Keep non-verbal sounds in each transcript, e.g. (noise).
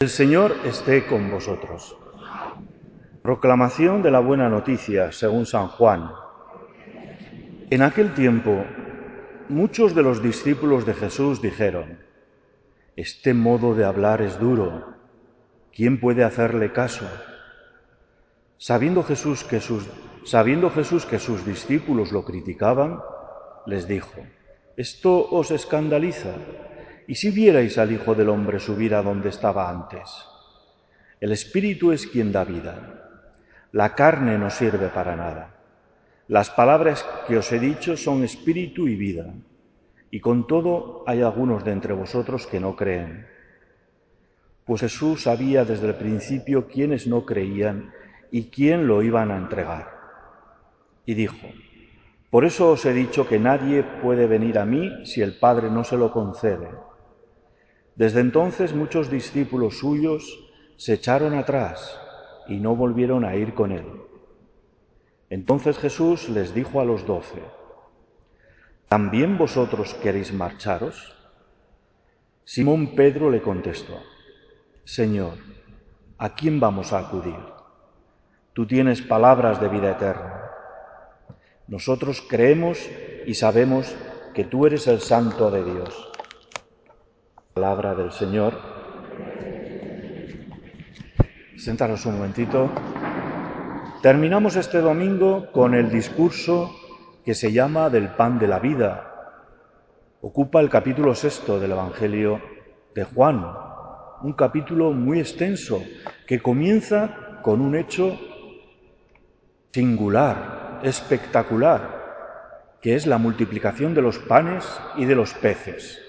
El Señor esté con vosotros. Proclamación de la buena noticia según San Juan. En aquel tiempo, muchos de los discípulos de Jesús dijeron, Este modo de hablar es duro, ¿quién puede hacerle caso? Sabiendo Jesús que sus, sabiendo Jesús que sus discípulos lo criticaban, les dijo, ¿esto os escandaliza? ¿Y si vierais al Hijo del Hombre subir a donde estaba antes? El Espíritu es quien da vida. La carne no sirve para nada. Las palabras que os he dicho son espíritu y vida, y con todo hay algunos de entre vosotros que no creen. Pues Jesús sabía desde el principio quiénes no creían y quién lo iban a entregar. Y dijo, por eso os he dicho que nadie puede venir a mí si el Padre no se lo concede. Desde entonces muchos discípulos suyos se echaron atrás y no volvieron a ir con él. Entonces Jesús les dijo a los doce, ¿también vosotros queréis marcharos? Simón Pedro le contestó, Señor, ¿a quién vamos a acudir? Tú tienes palabras de vida eterna. Nosotros creemos y sabemos que tú eres el Santo de Dios. Palabra del Señor. Sentaros un momentito. Terminamos este domingo con el discurso que se llama del pan de la vida. Ocupa el capítulo sexto del Evangelio de Juan, un capítulo muy extenso que comienza con un hecho singular, espectacular, que es la multiplicación de los panes y de los peces.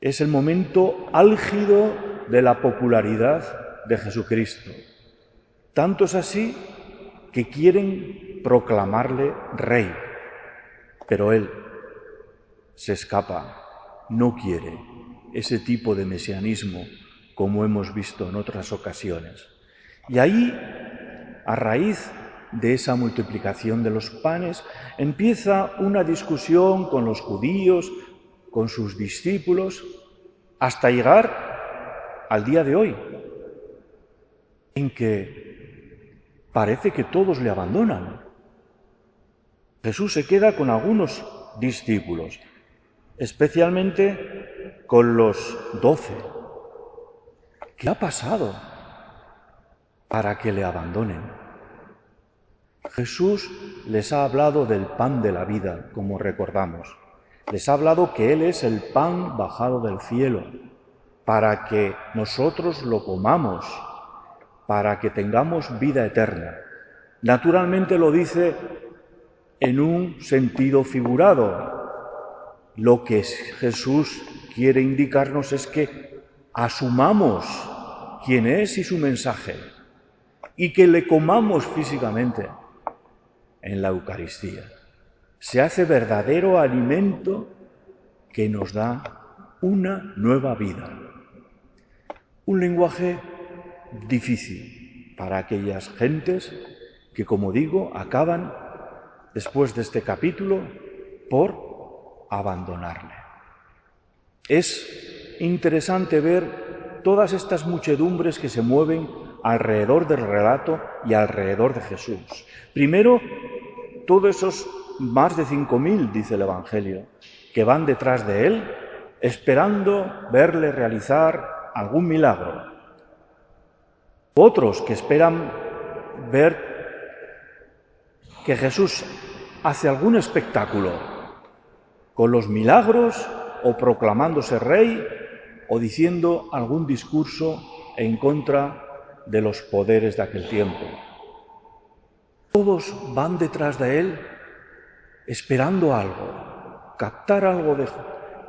Es el momento álgido de la popularidad de Jesucristo. Tanto es así que quieren proclamarle rey, pero él se escapa, no quiere ese tipo de mesianismo como hemos visto en otras ocasiones. Y ahí, a raíz de esa multiplicación de los panes, empieza una discusión con los judíos, con sus discípulos, hasta llegar al día de hoy, en que parece que todos le abandonan. Jesús se queda con algunos discípulos, especialmente con los doce. ¿Qué ha pasado para que le abandonen? Jesús les ha hablado del pan de la vida, como recordamos. Les ha hablado que Él es el pan bajado del cielo, para que nosotros lo comamos para que tengamos vida eterna. Naturalmente lo dice en un sentido figurado. Lo que Jesús quiere indicarnos es que asumamos quién es y su mensaje y que le comamos físicamente en la Eucaristía. Se hace verdadero alimento que nos da una nueva vida. Un lenguaje difícil para aquellas gentes que, como digo, acaban después de este capítulo por abandonarle. Es interesante ver todas estas muchedumbres que se mueven alrededor del relato y alrededor de Jesús. Primero, todos esos más de cinco mil, dice el Evangelio, que van detrás de él esperando verle realizar algún milagro, otros que esperan ver que Jesús hace algún espectáculo con los milagros o proclamándose rey o diciendo algún discurso en contra de los poderes de aquel tiempo. Todos van detrás de él esperando algo, captar algo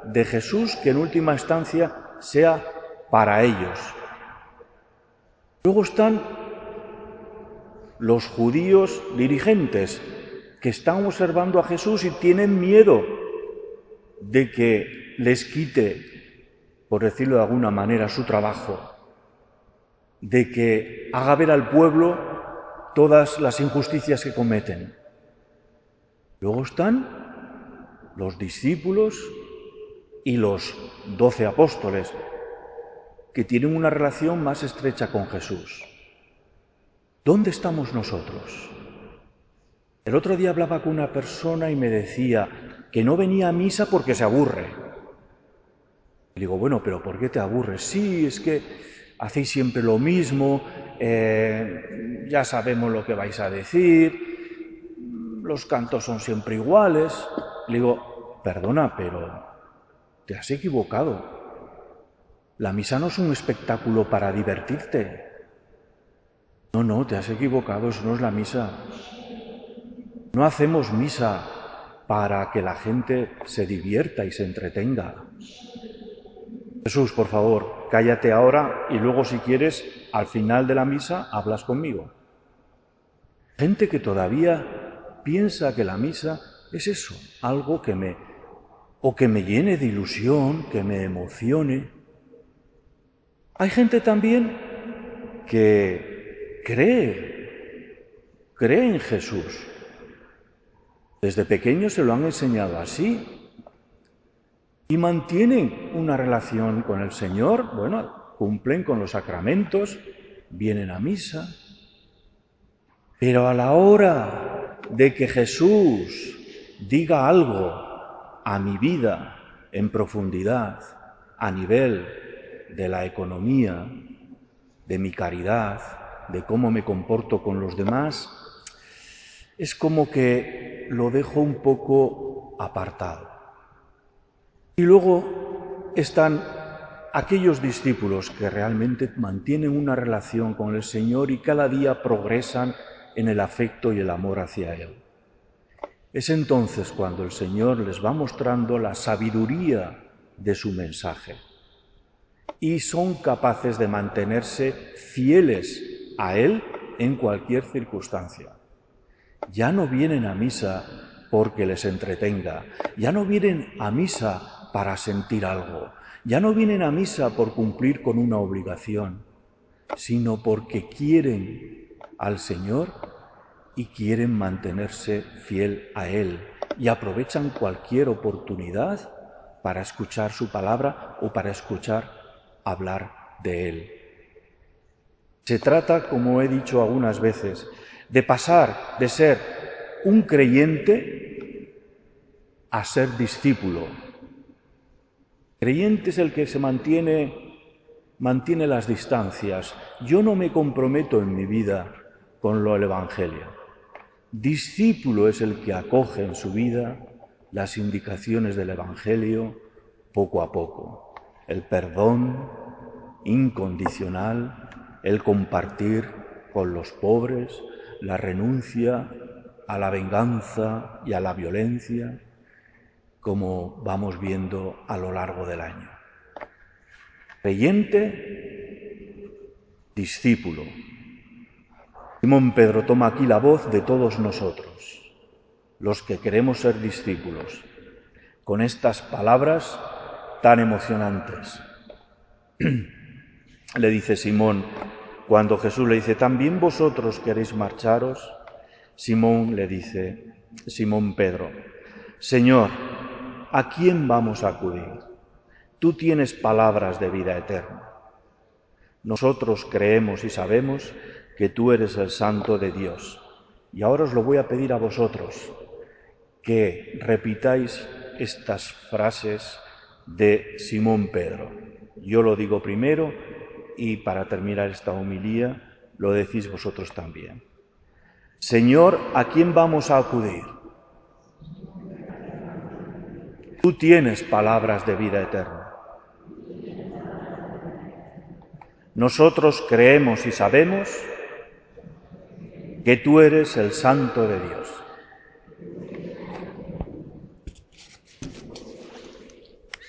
de, Jesús que en última instancia sea para ellos, Luego están los judíos dirigentes que están observando a Jesús y tienen miedo de que les quite, por decirlo de alguna manera, su trabajo, de que haga ver al pueblo todas las injusticias que cometen. Luego están los discípulos y los doce apóstoles, que tienen una relación más estrecha con Jesús. ¿Dónde estamos nosotros? El otro día hablaba con una persona y me decía que no venía a misa porque se aburre. Le digo, bueno, pero ¿por qué te aburres? Sí, es que hacéis siempre lo mismo, eh, ya sabemos lo que vais a decir, los cantos son siempre iguales. Le digo, perdona, pero te has equivocado. La misa no es un espectáculo para divertirte. No, no, te has equivocado, eso no es la misa. No hacemos misa para que la gente se divierta y se entretenga. Jesús, por favor, cállate ahora y luego si quieres, al final de la misa, hablas conmigo. Gente que todavía piensa que la misa es eso, algo que me o que me llene de ilusión, que me emocione. Hay gente también que cree, cree en Jesús, desde pequeños se lo han enseñado así. Y mantienen una relación con el Señor, bueno, cumplen con los sacramentos, vienen a misa, pero a la hora de que Jesús diga algo a mi vida en profundidad, a nivel de la economía, de mi caridad, de cómo me comporto con los demás, es como que lo dejo un poco apartado. Y luego están aquellos discípulos que realmente mantienen una relación con el Señor y cada día progresan en el afecto y el amor hacia Él. Es entonces cuando el Señor les va mostrando la sabiduría de su mensaje y son capaces de mantenerse fieles a Él en cualquier circunstancia. Ya no vienen a misa porque les entretenga, ya no vienen a misa para sentir algo, ya no vienen a misa por cumplir con una obligación, sino porque quieren al Señor y quieren mantenerse fiel a Él y aprovechan cualquier oportunidad para escuchar su palabra o para escuchar hablar de Él. Se trata, como he dicho algunas veces, de pasar de ser un creyente a ser discípulo. Creyente es el que se mantiene, mantiene las distancias. Yo no me comprometo en mi vida con lo del Evangelio. Discípulo es el que acoge en su vida las indicaciones del Evangelio poco a poco el perdón incondicional, el compartir con los pobres, la renuncia a la venganza y a la violencia, como vamos viendo a lo largo del año. Creyente, discípulo. Simón Pedro toma aquí la voz de todos nosotros, los que queremos ser discípulos. Con estas palabras tan emocionantes. (clears throat) le dice Simón, cuando Jesús le dice, ¿también vosotros queréis marcharos? Simón le dice, Simón Pedro, Señor, ¿a quién vamos a acudir? Tú tienes palabras de vida eterna. Nosotros creemos y sabemos que tú eres el Santo de Dios. Y ahora os lo voy a pedir a vosotros, que repitáis estas frases de Simón Pedro. Yo lo digo primero y para terminar esta homilía lo decís vosotros también. Señor, ¿a quién vamos a acudir? Tú tienes palabras de vida eterna. Nosotros creemos y sabemos que tú eres el Santo de Dios.